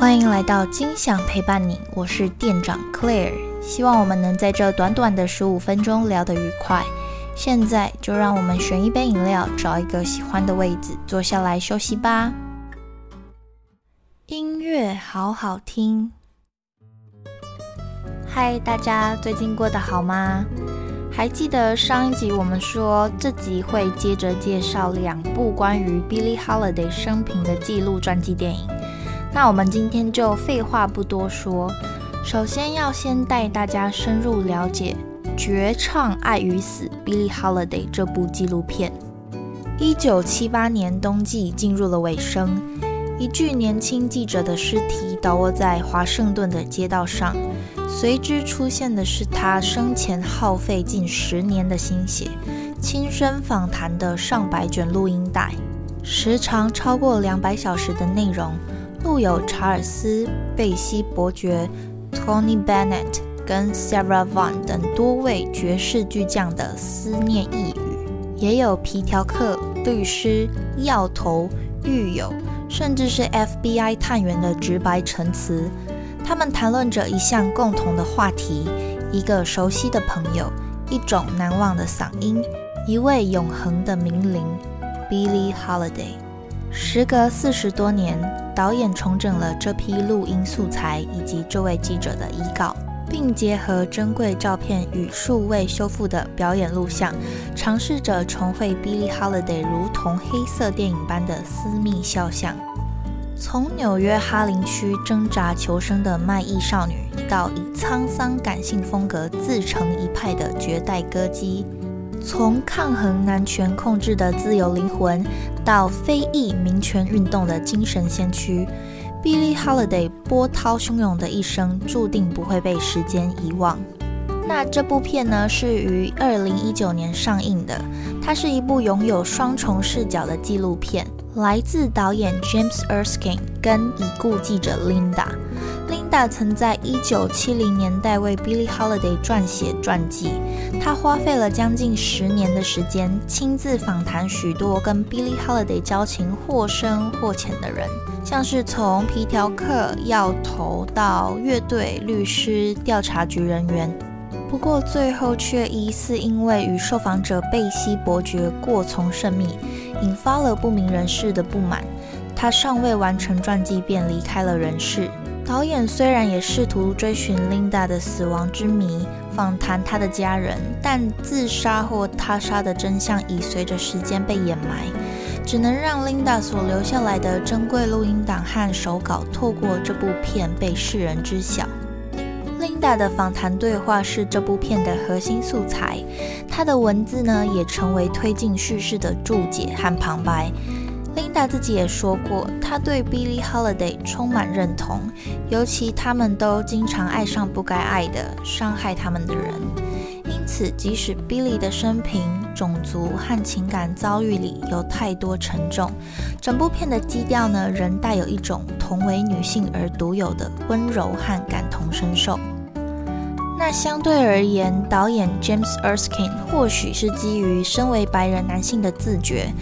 欢迎来到金享陪伴你，我是店长 Claire，希望我们能在这短短的十五分钟聊得愉快。现在就让我们选一杯饮料，找一个喜欢的位置坐下来休息吧。音乐好好听，嗨，大家最近过得好吗？还记得上一集我们说这集会接着介绍两部关于 Billie Holiday 生平的记录传记电影。那我们今天就废话不多说，首先要先带大家深入了解《绝唱爱与死》Billie Holiday 这部纪录片。一九七八年冬季进入了尾声，一具年轻记者的尸体倒卧在华盛顿的街道上。随之出现的是他生前耗费近十年的心血、亲身访谈的上百卷录音带，时长超过两百小时的内容，录有查尔斯·贝西伯爵、Tony Bennett 跟 Sarah Vaughan 等多位爵士巨匠的思念呓语，也有皮条客、律师、药头、狱友，甚至是 FBI 探员的直白陈词。他们谈论着一项共同的话题，一个熟悉的朋友，一种难忘的嗓音，一位永恒的名伶，Billie Holiday。时隔四十多年，导演重整了这批录音素材以及这位记者的遗稿，并结合珍贵照片与数位修复的表演录像，尝试着重绘 Billie Holiday 如同黑色电影般的私密肖像。从纽约哈林区挣扎求生的卖艺少女，到以沧桑感性风格自成一派的绝代歌姬；从抗衡男权控制的自由灵魂，到非裔民权运动的精神先驱，Billie Holiday 波涛汹涌的一生注定不会被时间遗忘。那这部片呢，是于二零一九年上映的，它是一部拥有双重视角的纪录片。来自导演 James Erskine 跟已故记者 Linda。Linda 曾在1970年代为 Billie Holiday 撰写传记。她花费了将近十年的时间，亲自访谈许多跟 Billie Holiday 交情或深或浅的人，像是从皮条客、药头到乐队、律师、调查局人员。不过最后却疑似因为与受访者贝西伯爵过从甚密。引发了不明人士的不满，他尚未完成传记便离开了人世。导演虽然也试图追寻 Linda 的死亡之谜，访谈她的家人，但自杀或他杀的真相已随着时间被掩埋，只能让 Linda 所留下来的珍贵录音档和手稿透过这部片被世人知晓。Linda 的访谈对话是这部片的核心素材，她的文字呢也成为推进叙事的注解和旁白。Linda 自己也说过，她对 Billie Holiday 充满认同，尤其他们都经常爱上不该爱的、伤害他们的人。因此，即使 Billie 的生平、种族和情感遭遇里有太多沉重，整部片的基调呢仍带有一种同为女性而独有的温柔和感同身受。相对而言，导演 James Erskine 或许是基于身为白人男性的自觉，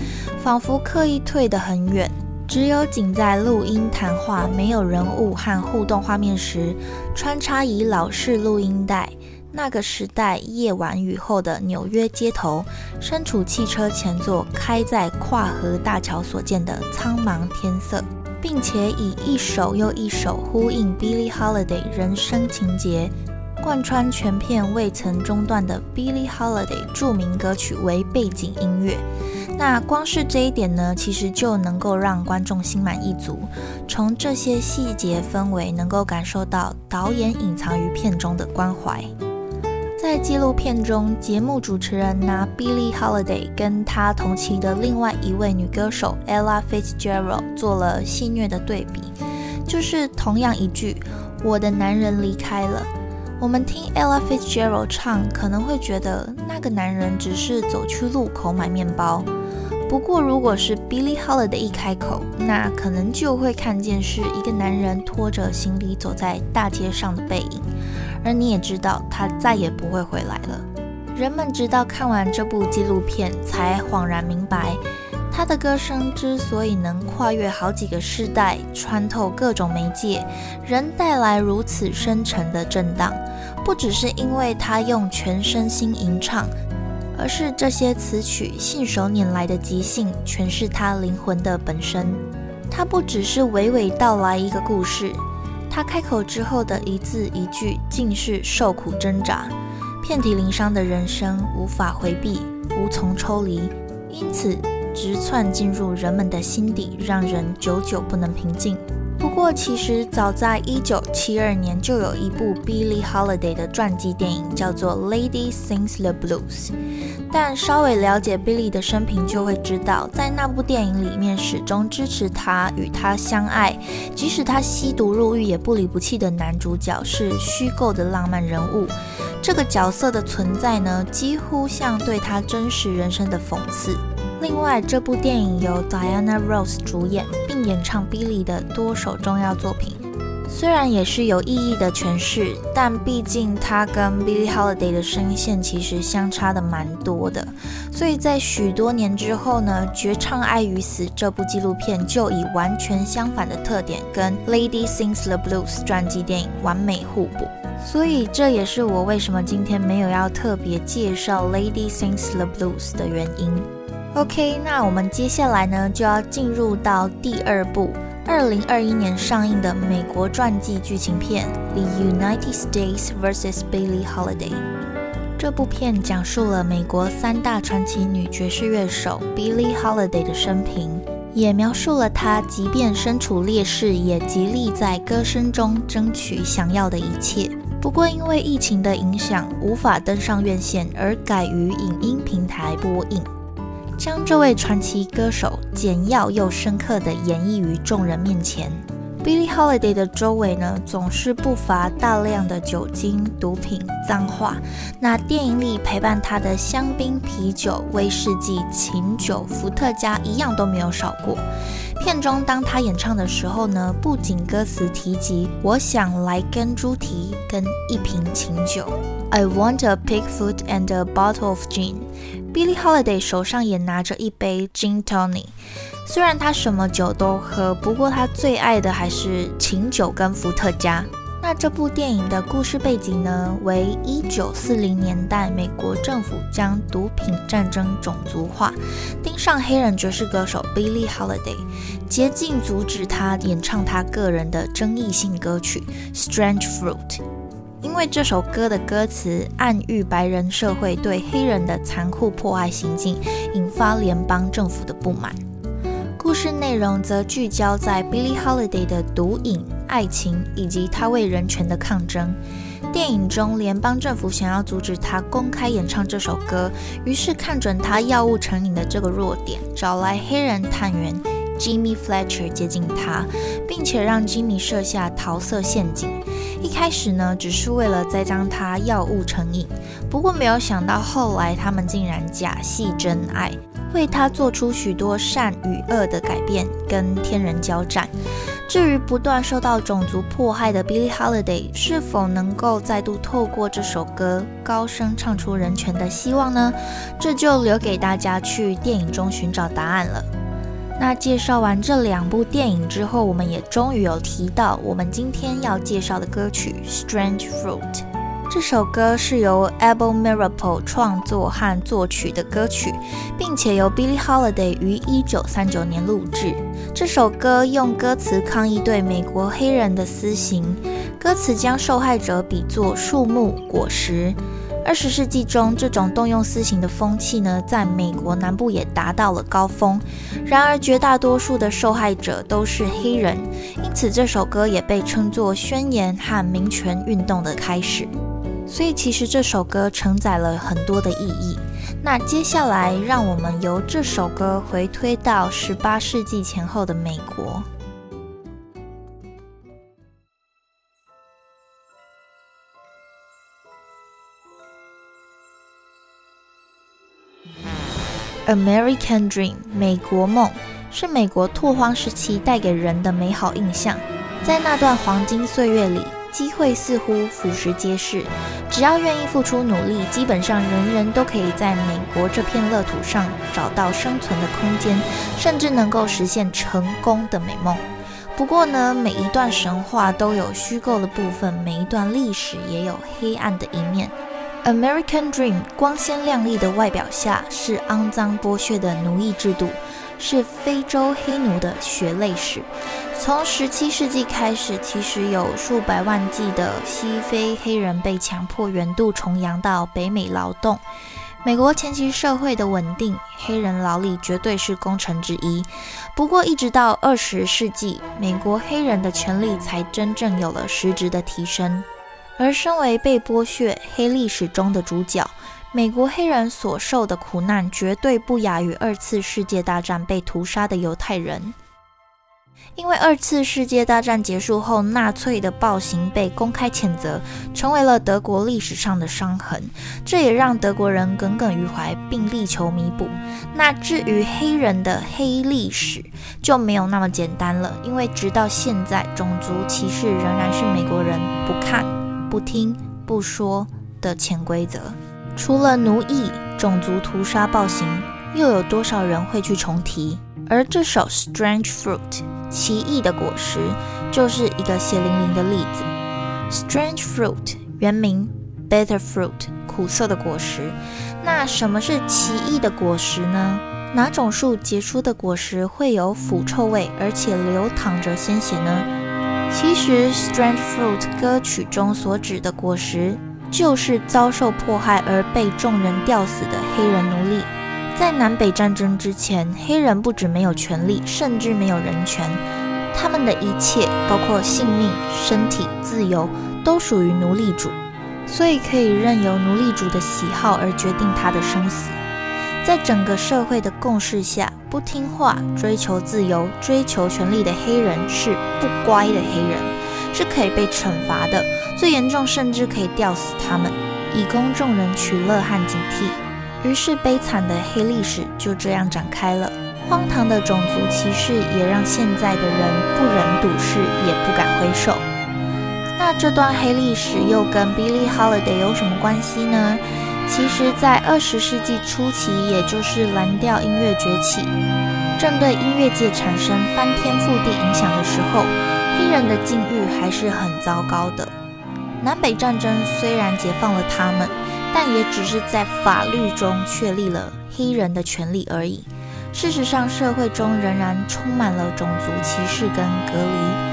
仿佛刻意退得很远，只有仅在录音谈话、没有人物和互动画面时，穿插以老式录音带。那个时代夜晚雨后的纽约街头，身处汽车前座开在跨河大桥所见的苍茫天色，并且以一首又一首呼应 Billie Holiday 人生情节。贯穿全片未曾中断的 Billie Holiday 著名歌曲为背景音乐，那光是这一点呢，其实就能够让观众心满意足。从这些细节氛围，能够感受到导演隐藏于片中的关怀。在纪录片中，节目主持人拿 Billie Holiday 跟她同期的另外一位女歌手 Ella Fitzgerald 做了戏谑的对比，就是同样一句“我的男人离开了”。我们听 Ella Fitzgerald 唱，可能会觉得那个男人只是走去路口买面包。不过，如果是 Billie Holiday 一开口，那可能就会看见是一个男人拖着行李走在大街上的背影。而你也知道，他再也不会回来了。人们直到看完这部纪录片，才恍然明白。他的歌声之所以能跨越好几个世代，穿透各种媒介，仍带来如此深沉的震荡，不只是因为他用全身心吟唱，而是这些词曲信手拈来的即兴，诠释他灵魂的本身。他不只是娓娓道来一个故事，他开口之后的一字一句，尽是受苦挣扎，遍体鳞伤的人生，无法回避，无从抽离，因此。直窜进入人们的心底，让人久久不能平静。不过，其实早在一九七二年就有一部 Billie Holiday 的传记电影，叫做《Lady Sings the Blues》。但稍微了解 Billie 的生平，就会知道，在那部电影里面，始终支持她、与她相爱，即使她吸毒入狱也不离不弃的男主角，是虚构的浪漫人物。这个角色的存在呢，几乎像对他真实人生的讽刺。另外，这部电影由 Diana Ross 主演，并演唱 Billy 的多首重要作品。虽然也是有意义的诠释，但毕竟他跟 Billie Holiday 的声线其实相差的蛮多的。所以在许多年之后呢，《绝唱爱与死》这部纪录片就以完全相反的特点，跟 Lady Sings the Blues 传记电影完美互补。所以这也是我为什么今天没有要特别介绍 Lady Sings the Blues 的原因。OK，那我们接下来呢就要进入到第二部，二零二一年上映的美国传记剧情片《The United States vs Billie Holiday》。这部片讲述了美国三大传奇女爵士乐手 Billie Holiday 的生平，也描述了她即便身处劣势，也极力在歌声中争取想要的一切。不过因为疫情的影响，无法登上院线，而改于影音平台播映。将这位传奇歌手简要又深刻地演绎于众人面前。Billie Holiday 的周围呢，总是不乏大量的酒精、毒品、脏话。那电影里陪伴他的香槟、啤酒、威士忌、琴酒、伏特加，一样都没有少过。片中当他演唱的时候呢，不仅歌词提及“我想来根猪蹄跟一瓶琴酒 ”，I want a pig foot and a bottle of gin。Billie Holiday 手上也拿着一杯 Gin Tonic，虽然他什么酒都喝，不过他最爱的还是琴酒跟伏特加。那这部电影的故事背景呢，为一九四零年代，美国政府将毒品战争种族化，盯上黑人爵士歌手 Billie Holiday，竭尽阻止他演唱他个人的争议性歌曲《Strange Fruit》。因为这首歌的歌词暗喻白人社会对黑人的残酷迫害行径，引发联邦政府的不满。故事内容则聚焦在 Billie Holiday 的毒瘾、爱情以及他为人权的抗争。电影中，联邦政府想要阻止他公开演唱这首歌，于是看准他药物成瘾的这个弱点，找来黑人探员 Jimmy Fletcher 接近他，并且让 Jimmy 设下桃色陷阱。一开始呢，只是为了栽赃他药物成瘾，不过没有想到后来他们竟然假戏真爱，为他做出许多善与恶的改变，跟天人交战。至于不断受到种族迫害的 Billie Holiday 是否能够再度透过这首歌高声唱出人权的希望呢？这就留给大家去电影中寻找答案了。那介绍完这两部电影之后，我们也终于有提到我们今天要介绍的歌曲《Strange Fruit》。这首歌是由 Abel Miracle 创作和作曲的歌曲，并且由 Billie Holiday 于1939年录制。这首歌用歌词抗议对美国黑人的私刑，歌词将受害者比作树木、果实。二十世纪中，这种动用私刑的风气呢，在美国南部也达到了高峰。然而，绝大多数的受害者都是黑人，因此这首歌也被称作宣言和民权运动的开始。所以，其实这首歌承载了很多的意义。那接下来，让我们由这首歌回推到十八世纪前后的美国。American Dream，美国梦，是美国拓荒时期带给人的美好印象。在那段黄金岁月里，机会似乎俯拾皆是，只要愿意付出努力，基本上人人都可以在美国这片乐土上找到生存的空间，甚至能够实现成功的美梦。不过呢，每一段神话都有虚构的部分，每一段历史也有黑暗的一面。American Dream 光鲜亮丽的外表下是肮脏剥削的奴役制度，是非洲黑奴的血泪史。从17世纪开始，其实有数百万计的西非黑人被强迫远渡重洋到北美劳动。美国前期社会的稳定，黑人劳力绝对是功臣之一。不过，一直到二十世纪，美国黑人的权利才真正有了实质的提升。而身为被剥削黑历史中的主角，美国黑人所受的苦难绝对不亚于二次世界大战被屠杀的犹太人。因为二次世界大战结束后，纳粹的暴行被公开谴责，成为了德国历史上的伤痕。这也让德国人耿耿于怀，并力求弥补。那至于黑人的黑历史，就没有那么简单了。因为直到现在，种族歧视仍然是美国人不看、不听、不说的潜规则。除了奴役、种族屠杀、暴行，又有多少人会去重提？而这首《Strange Fruit》奇异的果实就是一个血淋淋的例子。Strange Fruit 原名 Bitter Fruit，苦涩的果实。那什么是奇异的果实呢？哪种树结出的果实会有腐臭味，而且流淌着鲜血呢？其实，《Strange Fruit》歌曲中所指的果实，就是遭受迫害而被众人吊死的黑人奴隶。在南北战争之前，黑人不止没有权利，甚至没有人权。他们的一切，包括性命、身体、自由，都属于奴隶主，所以可以任由奴隶主的喜好而决定他的生死。在整个社会的共识下，不听话、追求自由、追求权利的黑人是不乖的黑人，是可以被惩罚的。最严重，甚至可以吊死他们，以供众人取乐和警惕。于是，悲惨的黑历史就这样展开了。荒唐的种族歧视也让现在的人不忍睹视，也不敢挥手。那这段黑历史又跟 Billie Holiday 有什么关系呢？其实，在二十世纪初期，也就是蓝调音乐崛起，正对音乐界产生翻天覆地影响的时候，黑人的境遇还是很糟糕的。南北战争虽然解放了他们。但也只是在法律中确立了黑人的权利而已。事实上，社会中仍然充满了种族歧视跟隔离，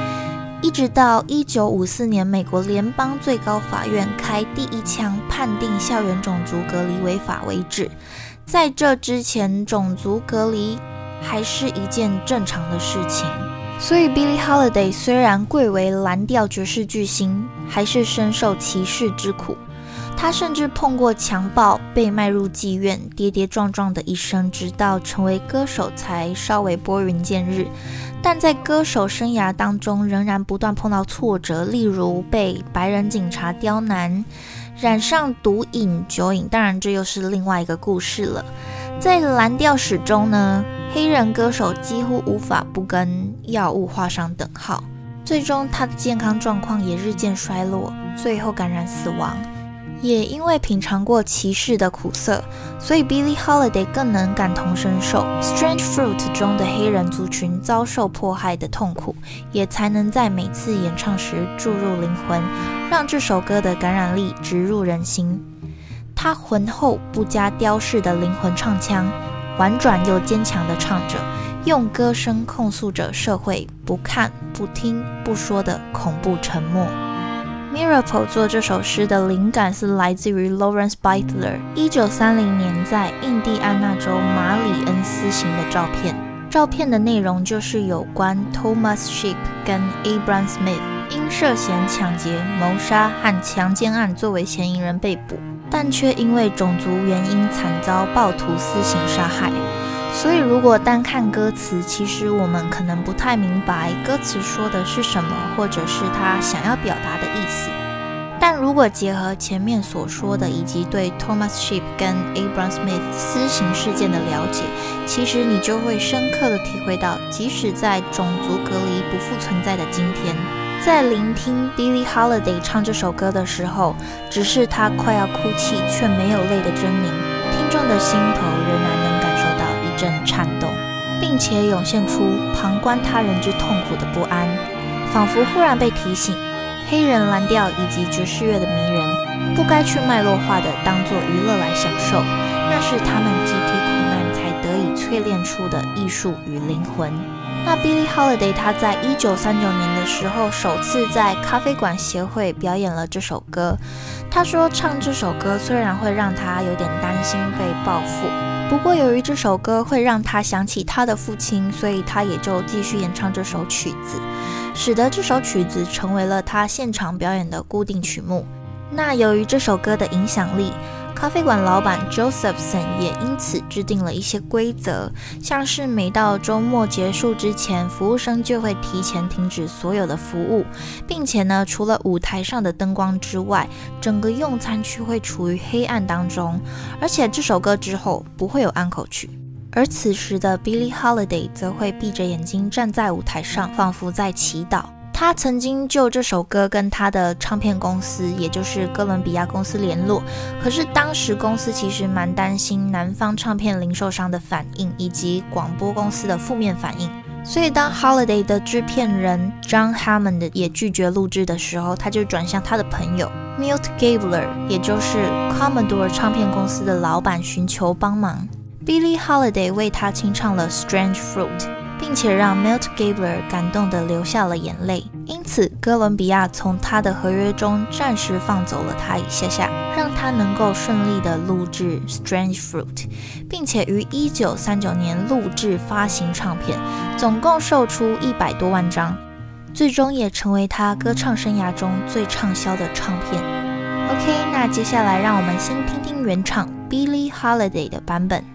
一直到一九五四年，美国联邦最高法院开第一枪判定校园种族隔离违法为止。在这之前，种族隔离还是一件正常的事情。所以，Billie Holiday 虽然贵为蓝调爵士巨星，还是深受歧视之苦。他甚至碰过强暴，被卖入妓院，跌跌撞撞的一生，直到成为歌手才稍微拨云见日。但在歌手生涯当中，仍然不断碰到挫折，例如被白人警察刁难，染上毒瘾、酒瘾。当然，这又是另外一个故事了。在蓝调史中呢，黑人歌手几乎无法不跟药物画上等号。最终，他的健康状况也日渐衰落，最后感染死亡。也因为品尝过歧视的苦涩，所以 Billie Holiday 更能感同身受《Strange Fruit》中的黑人族群遭受迫害的痛苦，也才能在每次演唱时注入灵魂，让这首歌的感染力直入人心。他浑厚不加雕饰的灵魂唱腔，婉转又坚强地唱着，用歌声控诉着社会不看、不听、不说的恐怖沉默。Miracle 做这首诗的灵感是来自于 Lawrence Beitler 一九三零年在印第安纳州马里恩斯行的照片。照片的内容就是有关 Thomas Sheep 跟 Abram Smith 因涉嫌抢劫、谋杀和强奸案作为嫌疑人被捕，但却因为种族原因惨遭暴徒私刑杀害。所以，如果单看歌词，其实我们可能不太明白歌词说的是什么，或者是他想要表达的。但如果结合前面所说的，以及对 Thomas Sheep 跟 Abram Smith 私刑事件的了解，其实你就会深刻的体会到，即使在种族隔离不复存在的今天，在聆听 Billie Holiday 唱这首歌的时候，只是他快要哭泣却没有泪的狰狞，听众的心头仍然能感受到一阵颤动，并且涌现出旁观他人之痛苦的不安，仿佛忽然被提醒，黑人蓝调以及爵士乐的迷人，不该去脉络化的当做娱乐来享受，那是他们集体苦难才得以淬炼出的艺术与灵魂。那 Billie Holiday 他在一九三九年的时候首次在咖啡馆协会表演了这首歌。他说唱这首歌虽然会让他有点担心被报复，不过由于这首歌会让他想起他的父亲，所以他也就继续演唱这首曲子，使得这首曲子成为了他现场表演的固定曲目。那由于这首歌的影响力。咖啡馆老板 Josephson 也因此制定了一些规则，像是每到周末结束之前，服务生就会提前停止所有的服务，并且呢，除了舞台上的灯光之外，整个用餐区会处于黑暗当中。而且这首歌之后不会有安口曲，而此时的 Billie Holiday 则会闭着眼睛站在舞台上，仿佛在祈祷。他曾经就这首歌跟他的唱片公司，也就是哥伦比亚公司联络，可是当时公司其实蛮担心南方唱片零售商的反应，以及广播公司的负面反应，所以当 Holiday 的制片人 John Hammond 也拒绝录制的时候，他就转向他的朋友 Milt Gabler，也就是 Commodore 唱片公司的老板寻求帮忙。Billie Holiday 为他清唱了 Strange Fruit。并且让 Milt Gabler 感动的流下了眼泪，因此哥伦比亚从他的合约中暂时放走了他一下下，让他能够顺利的录制 Strange Fruit，并且于一九三九年录制发行唱片，总共售出一百多万张，最终也成为他歌唱生涯中最畅销的唱片。OK，那接下来让我们先听听原唱 Billie Holiday 的版本。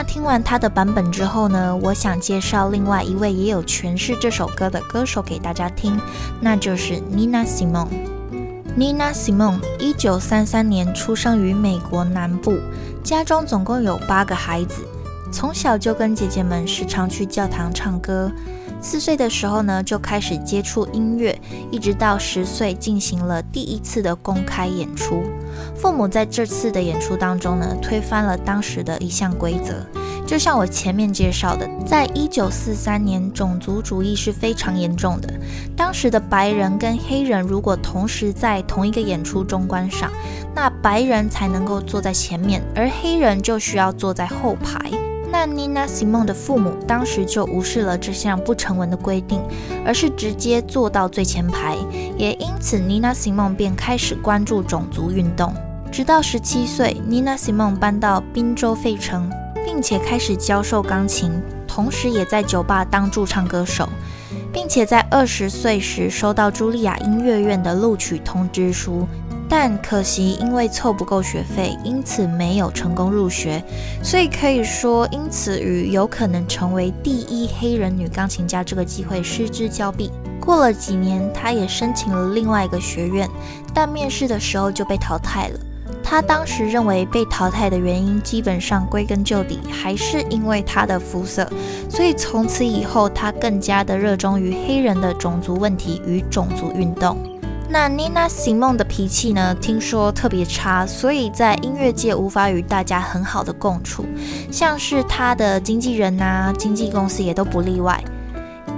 那听完他的版本之后呢，我想介绍另外一位也有诠释这首歌的歌手给大家听，那就是 Nina Simone。Nina Simone 一九三三年出生于美国南部，家中总共有八个孩子，从小就跟姐姐们时常去教堂唱歌。四岁的时候呢，就开始接触音乐，一直到十岁进行了第一次的公开演出。父母在这次的演出当中呢，推翻了当时的一项规则。就像我前面介绍的，在一九四三年，种族主义是非常严重的。当时的白人跟黑人如果同时在同一个演出中观赏，那白人才能够坐在前面，而黑人就需要坐在后排。那 Nina Simone 的父母当时就无视了这项不成文的规定，而是直接坐到最前排，也因此 Nina Simone 便开始关注种族运动。直到十七岁，Nina Simone 搬到宾州费城，并且开始教授钢琴，同时也在酒吧当驻唱歌手，并且在二十岁时收到茱莉亚音乐院的录取通知书。但可惜，因为凑不够学费，因此没有成功入学。所以可以说，因此与有可能成为第一黑人女钢琴家这个机会失之交臂。过了几年，她也申请了另外一个学院，但面试的时候就被淘汰了。她当时认为被淘汰的原因，基本上归根究底还是因为她的肤色。所以从此以后，她更加的热衷于黑人的种族问题与种族运动。那 Nina Simone 的脾气呢？听说特别差，所以在音乐界无法与大家很好的共处，像是她的经纪人呐、经纪公司也都不例外。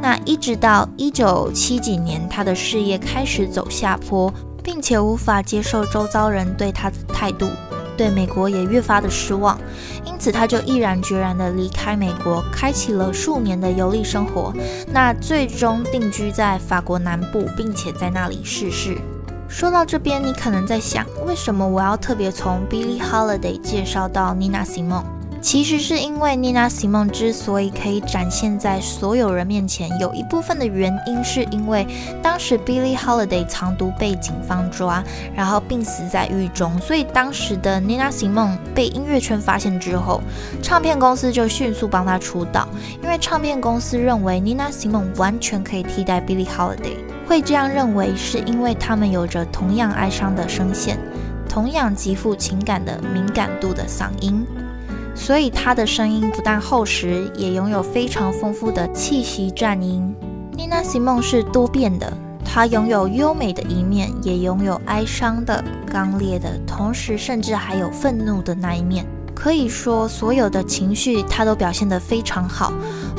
那一直到一九七几年，她的事业开始走下坡，并且无法接受周遭人对她的态度，对美国也越发的失望，因此他就毅然决然的离开美国，开启了数年的游历生活。那最终定居在法国南部，并且在那里逝世。说到这边，你可能在想，为什么我要特别从 Billie Holiday 介绍到 Nina Simone？其实是因为 Nina Simone 之所以可以展现在所有人面前，有一部分的原因是因为当时 Billie Holiday 藏毒被警方抓，然后病死在狱中，所以当时的 Nina Simone 被音乐圈发现之后，唱片公司就迅速帮她出道，因为唱片公司认为 Nina Simone 完全可以替代 Billie Holiday。会这样认为，是因为他们有着同样哀伤的声线，同样极富情感的敏感度的嗓音。所以她的声音不但厚实，也拥有非常丰富的气息战音。Nina siemo 是多变的，她拥有优美的一面，也拥有哀伤的、刚烈的，同时甚至还有愤怒的那一面。可以说，所有的情绪她都表现得非常好。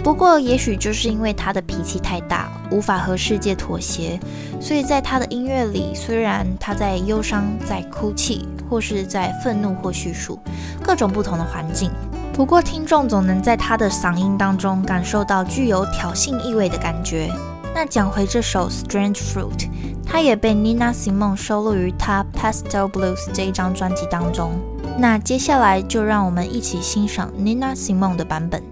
不过，也许就是因为她的脾气太大，无法和世界妥协，所以在她的音乐里，虽然她在忧伤，在哭泣。或是在愤怒或叙述各种不同的环境，不过听众总能在他的嗓音当中感受到具有挑衅意味的感觉。那讲回这首《Strange Fruit》，它也被 Nina Simone 收录于他《Pastel Blues》这一张专辑当中。那接下来就让我们一起欣赏 Nina Simone 的版本。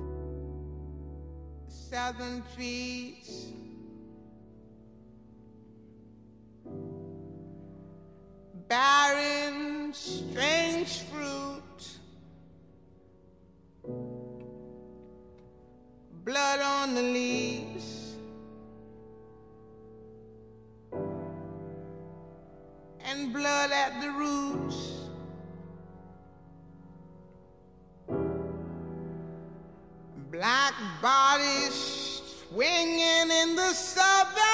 Barren, strange fruit, blood on the leaves, and blood at the roots. Black bodies swinging in the southern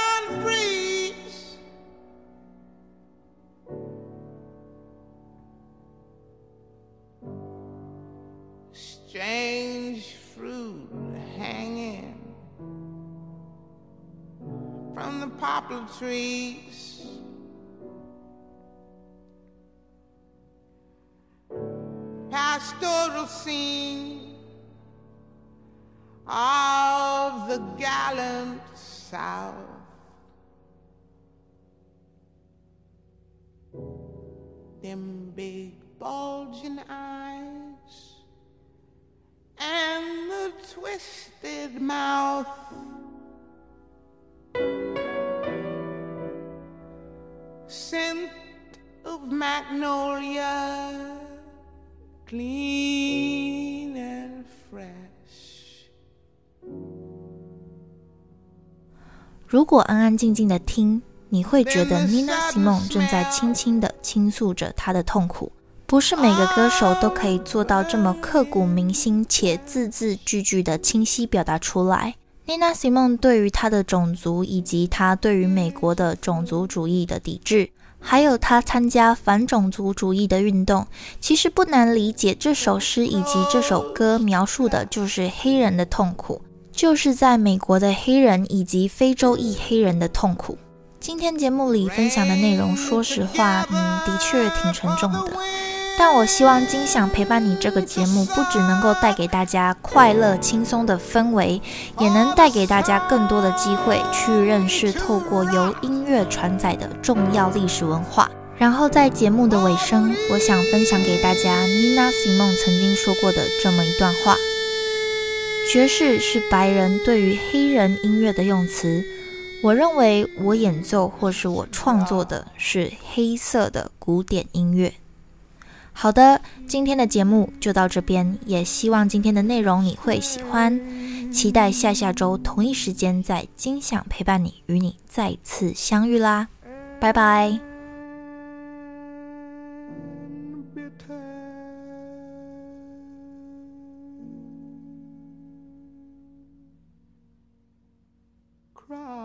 trees. Pastoral scene of the gallant South. Them big bulging eyes and the twisted mouth. Magnolia, clean and fresh. 如果安安静静的听，你会觉得 Nina Simone 正在轻轻的倾诉着她的痛苦。不是每个歌手都可以做到这么刻骨铭心且字字句句的清晰表达出来。Nina Simone 对于她的种族以及她对于美国的种族主义的抵制，还有他参加反种族主义的运动，其实不难理解。这首诗以及这首歌描述的就是黑人的痛苦，就是在美国的黑人以及非洲裔黑人的痛苦。今天节目里分享的内容，说实话，嗯，的确挺沉重的。但我希望金想陪伴你这个节目，不只能够带给大家快乐轻松的氛围，也能带给大家更多的机会去认识透过由音乐传载的重要历史文化。然后在节目的尾声，我想分享给大家 Nina Simone 曾经说过的这么一段话：爵士是白人对于黑人音乐的用词。我认为我演奏或是我创作的是黑色的古典音乐。好的，今天的节目就到这边，也希望今天的内容你会喜欢，期待下下周同一时间在金享陪伴你，与你再次相遇啦。拜拜。cry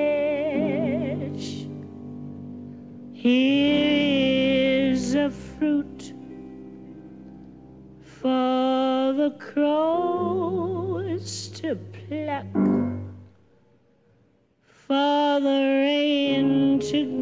Here is a fruit for the crows to pluck, for the rain to